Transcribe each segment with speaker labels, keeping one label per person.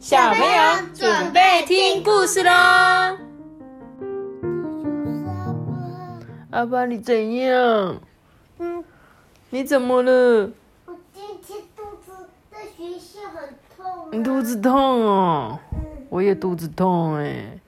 Speaker 1: 小朋友准备听故事喽。
Speaker 2: 阿爸，你怎样？
Speaker 3: 嗯，
Speaker 2: 你怎么了？
Speaker 3: 我今天肚子在学校很痛、啊。
Speaker 2: 你肚子痛哦？
Speaker 3: 嗯，
Speaker 2: 我也肚子痛哎。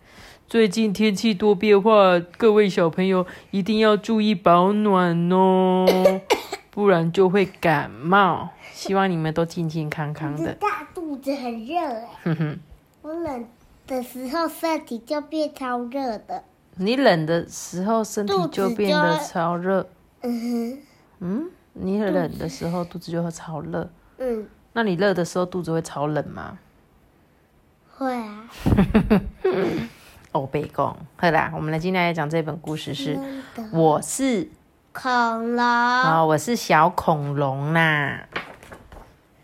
Speaker 2: 最近天气多变化，各位小朋友一定要注意保暖哦，不然就会感冒。希望你们都健健康康的。
Speaker 3: 肚子很热哎，我冷的时候身体就变超热的。
Speaker 2: 你冷的时候身体就变得超热。
Speaker 3: 嗯哼
Speaker 2: 嗯，你冷的时候肚子就会超热。
Speaker 3: 嗯，
Speaker 2: 那你热的时候肚子会超冷吗？
Speaker 3: 会啊。
Speaker 2: 哦，被讲，好啦，我们来今天来讲这本故事是我是
Speaker 3: 恐龙。
Speaker 2: 哦、我是小恐龙啦。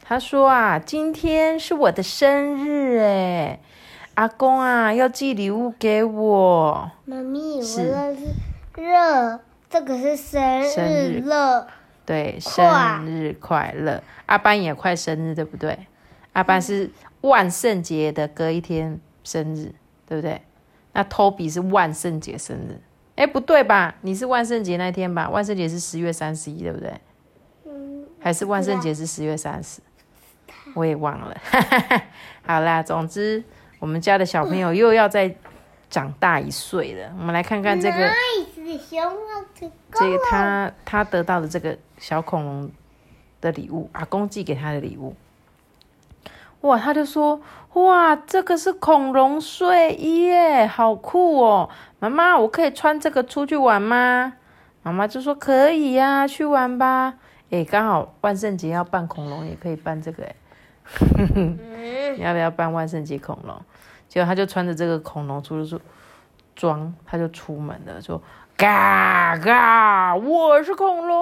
Speaker 2: 他说啊，今天是我的生日哎，阿公啊要寄礼物给我。
Speaker 3: 妈咪，我
Speaker 2: 是
Speaker 3: 热，这个是生
Speaker 2: 生日
Speaker 3: 日热。
Speaker 2: 对，生日快乐！阿班也快生日，对不对？阿班是万圣节的隔一天生日，对不对？那 Toby 是万圣节生日，哎，不对吧？你是万圣节那天吧？万圣节是十月三十一，对不对？
Speaker 3: 嗯，
Speaker 2: 还是万圣节是十月三十？我也忘了。好啦，总之我们家的小朋友又要再长大一岁了。我们来看看这个。这个。他他得到的这个小恐龙的礼物，阿公寄给他的礼物。哇，他就说：“哇，这个是恐龙睡衣耶，好酷哦！妈妈，我可以穿这个出去玩吗？”妈妈就说：“可以呀、去玩吧。”诶，刚好万圣节要扮恐龙，也可以扮这个诶。
Speaker 3: 嗯，
Speaker 2: 你要不要扮万圣节恐龙？结果他就穿着这个恐龙出出装，他就出门了，说：“嘎嘎，我是恐龙。”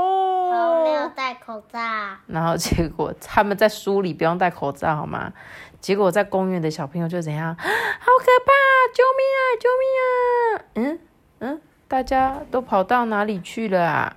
Speaker 3: 我没有戴口罩。
Speaker 2: 然后结果他们在书里不用戴口罩，好吗？结果在公园的小朋友就怎样？好可怕！救命啊！救命啊！嗯嗯，大家都跑到哪里去了啊？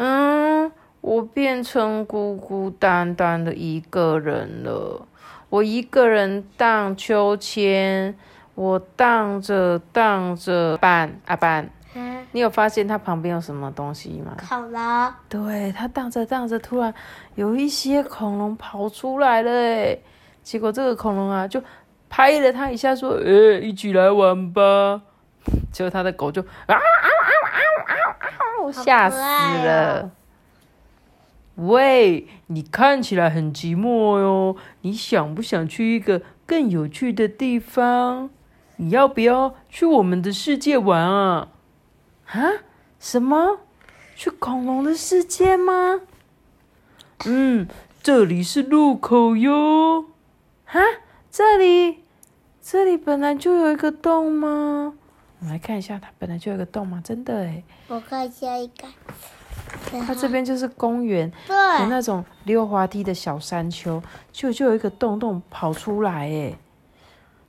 Speaker 2: 嗯，我变成孤孤单单的一个人了。我一个人荡秋千，我荡着荡着，板阿班，
Speaker 3: 啊，
Speaker 2: 你有发现它旁边有什么东西吗？
Speaker 3: 恐龙。
Speaker 2: 对，它荡着荡着，突然有一些恐龙跑出来了，哎，结果这个恐龙啊，就拍了它一下，说：“哎、一起来玩吧。”结果他的狗就啊啊，吓死了。喂，你看起来很寂寞哟，你想不想去一个更有趣的地方？你要不要去我们的世界玩啊？啊？什么？去恐龙的世界吗？嗯，这里是路口哟。哈，这里，这里本来就有一个洞吗？我们来看一下，它本来就有一个洞嘛？真的诶，
Speaker 3: 我看下一个。
Speaker 2: 它这边就是公园，有
Speaker 3: 对，
Speaker 2: 那种溜滑梯的小山丘，就就有一个洞洞跑出来诶。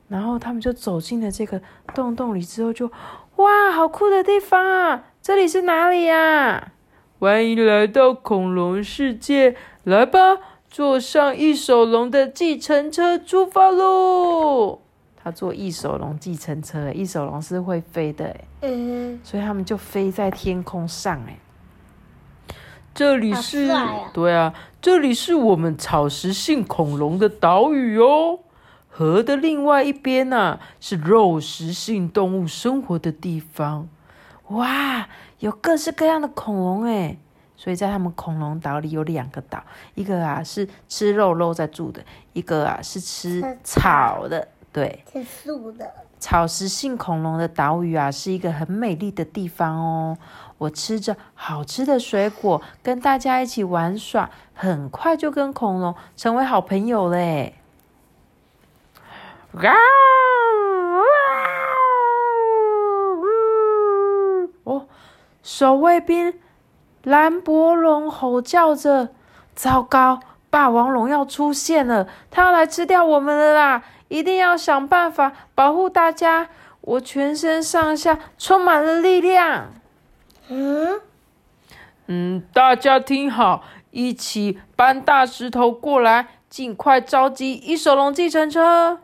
Speaker 2: 然后他们就走进了这个洞洞里之后就，哇，好酷的地方啊！这里是哪里呀、欢迎来到恐龙世界，来吧，坐上一手龙的计程车出发喽！他坐翼手龙计程车，欸翼手龙是会飞的诶，
Speaker 3: 嗯，
Speaker 2: 所以他们就飞在天空上诶。这里是，
Speaker 3: 啊
Speaker 2: 对啊，这里是我们草食性恐龙的岛屿哦。河的另外一边呐、是肉食性动物生活的地方。哇，有各式各样的恐龙诶，所以在他们恐龙岛里有两个岛，一个啊是吃肉肉在住的，一个啊是吃
Speaker 3: 吃
Speaker 2: 草的。对，
Speaker 3: 是素的。
Speaker 2: 草食性恐龙的岛屿啊，是一个很美丽的地方哦。我吃着好吃的水果，跟大家一起玩耍，很快就跟恐龙成为好朋友嘞。哦，守卫兵兰博龙吼叫着：“糟糕，霸王龙要出现了，它要来吃掉我们了啦！一定要想办法保护大家！”我全身上下充满了力量。
Speaker 3: 嗯，
Speaker 2: 嗯，大家听好，一起搬大石头过来，尽快召集一手龙计程车。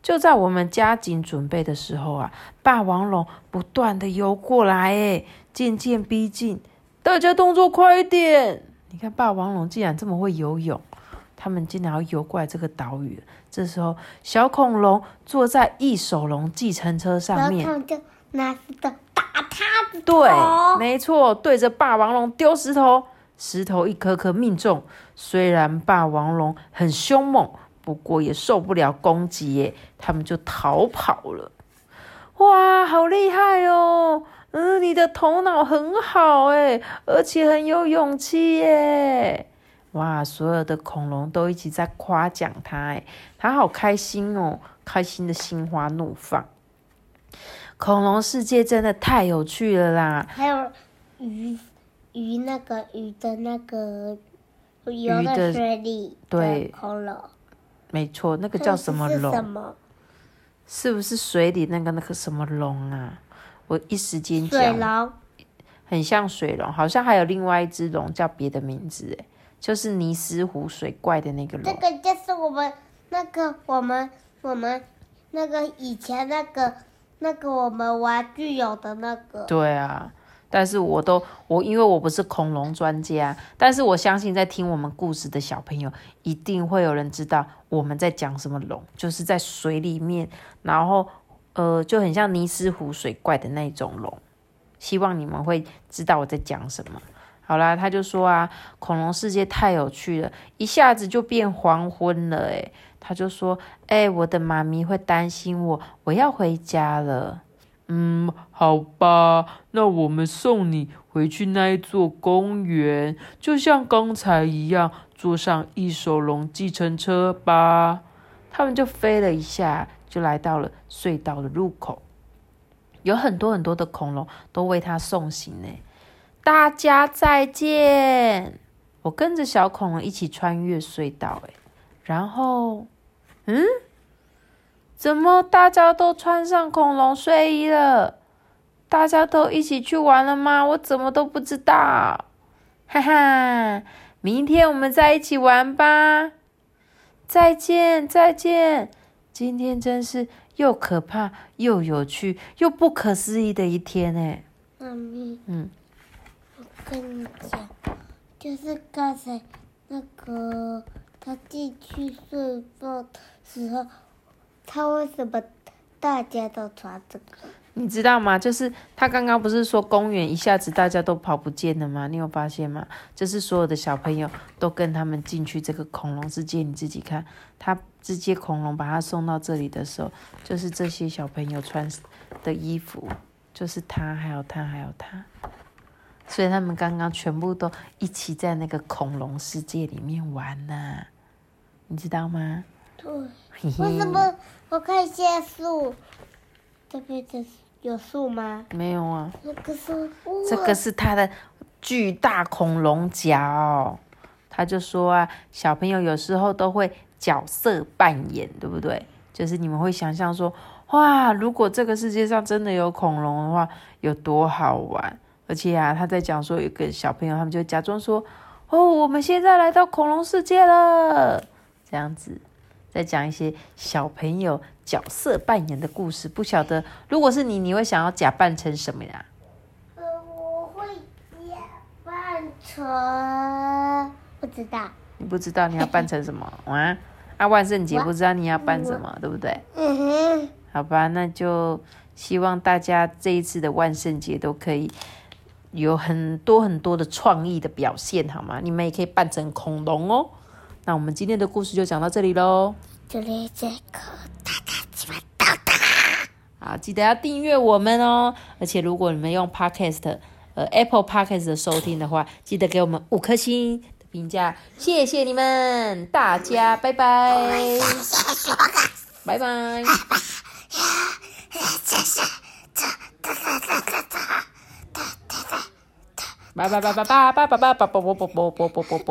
Speaker 2: 就在我们加紧准备的时候啊，霸王龙不断的游过来，哎，渐渐逼近。大家动作快一点！你看，霸王龙竟然这么会游泳，他们竟然要游过来这个岛屿。这时候，小恐龙坐在一手龙计程车上面，
Speaker 3: 然后他们就拿石头打他的
Speaker 2: 对，没错，对着霸王龙丢石头，石头一颗颗命中。虽然霸王龙很凶猛，不过也受不了攻击耶，他们就逃跑了。哇，好厉害哦！嗯，你的头脑很好哎，而且很有勇气耶！哇，所有的恐龙都一起在夸奖他哎，他好开心哦，开心的心花怒放。恐龙世界真的太有趣了啦！
Speaker 3: 还有鱼鱼那个鱼的那个游
Speaker 2: 鱼的
Speaker 3: 在水里
Speaker 2: 对
Speaker 3: 恐龙，
Speaker 2: 没错，那个叫什么
Speaker 3: 是什
Speaker 2: 龙？
Speaker 3: 么？
Speaker 2: 是不是水里那个那个什么龙啊？我一时间
Speaker 3: 水
Speaker 2: 讲，
Speaker 3: 龙。
Speaker 2: 很像水龙，好像还有另外一只龙叫别的名字，哎，就是尼斯湖水怪的那个龙。
Speaker 3: 这个就是我们那个我们我们那个以前那个那个我们玩具有的那个，
Speaker 2: 对啊，但是我都我因为我不是恐龙专家，但是我相信在听我们故事的小朋友，一定会有人知道我们在讲什么龙，就是在水里面，然后呃就很像尼斯湖水怪的那种龙。希望你们会知道我在讲什么。好啦，他就说啊，恐龙世界太有趣了，一下子就变黄昏了，诶，他就说，哎、我的妈咪会担心我，我要回家了。嗯，好吧，那我们送你回去那一座公园，就像刚才一样，坐上一手龙计程车吧。他们就飞了一下，就来到了隧道的入口。有很多很多的恐龙都为他送行呢。大家再见！我跟着小恐龙一起穿越隧道，哎，然后，嗯，怎么大家都穿上恐龙睡衣了？大家都一起去玩了吗？我怎么都不知道。哈哈，明天我们再一起玩吧。再见，再见。今天真是又可怕又有趣又不可思议的一天哎。
Speaker 3: 妈咪，
Speaker 2: 嗯，
Speaker 3: 我跟你讲，就是刚才那个他进去睡觉的时候，他为什么大家都穿这个？
Speaker 2: 你知道吗？就是他刚刚不是说公园一下子大家都跑不见了吗？你有发现吗？就是所有的小朋友都跟他们进去这个恐龙世界，你自己看，他这些恐龙把他送到这里的时候，就是这些小朋友穿的衣服，就是他，还有他，还有他，所以他们刚刚全部都一起在那个恐龙世界里面玩呢、你知道吗？
Speaker 3: 对，为什么我看一下树？这边的有树吗？
Speaker 2: 没有啊？
Speaker 3: 那个树，
Speaker 2: 这个是它的巨大恐龙角。他就说啊，小朋友有时候都会角色扮演，对不对？就是你们会想象说，哇，如果这个世界上真的有恐龙的话，有多好玩！而且啊，他在讲说，有个小朋友，他们就假装说，哦，我们现在来到恐龙世界了，这样子，在讲一些小朋友角色扮演的故事。不晓得，如果是你，你会想要假扮成什么呀？
Speaker 3: 呃，我会假扮成不知道。
Speaker 2: 你不知道你要扮成什么 啊？啊，万圣节不知道你要扮什么，对不对？
Speaker 3: 嗯哼，
Speaker 2: 好吧，那就希望大家这一次的万圣节都可以有很多很多的创意的表现，好吗？你们也可以扮成恐龙哦。那我们今天的故事就讲到这里喽。
Speaker 3: 这里这个大家喜欢
Speaker 2: 好，记得要订阅我们哦。而且如果你们用 Podcast 呃 Apple Podcast 的收听的话，记得给我们五颗星的评价，谢谢你们，大家拜拜，拜拜。拜拜拜拜拜拜拜拜拜拜拜拜拜拜拜拜拜。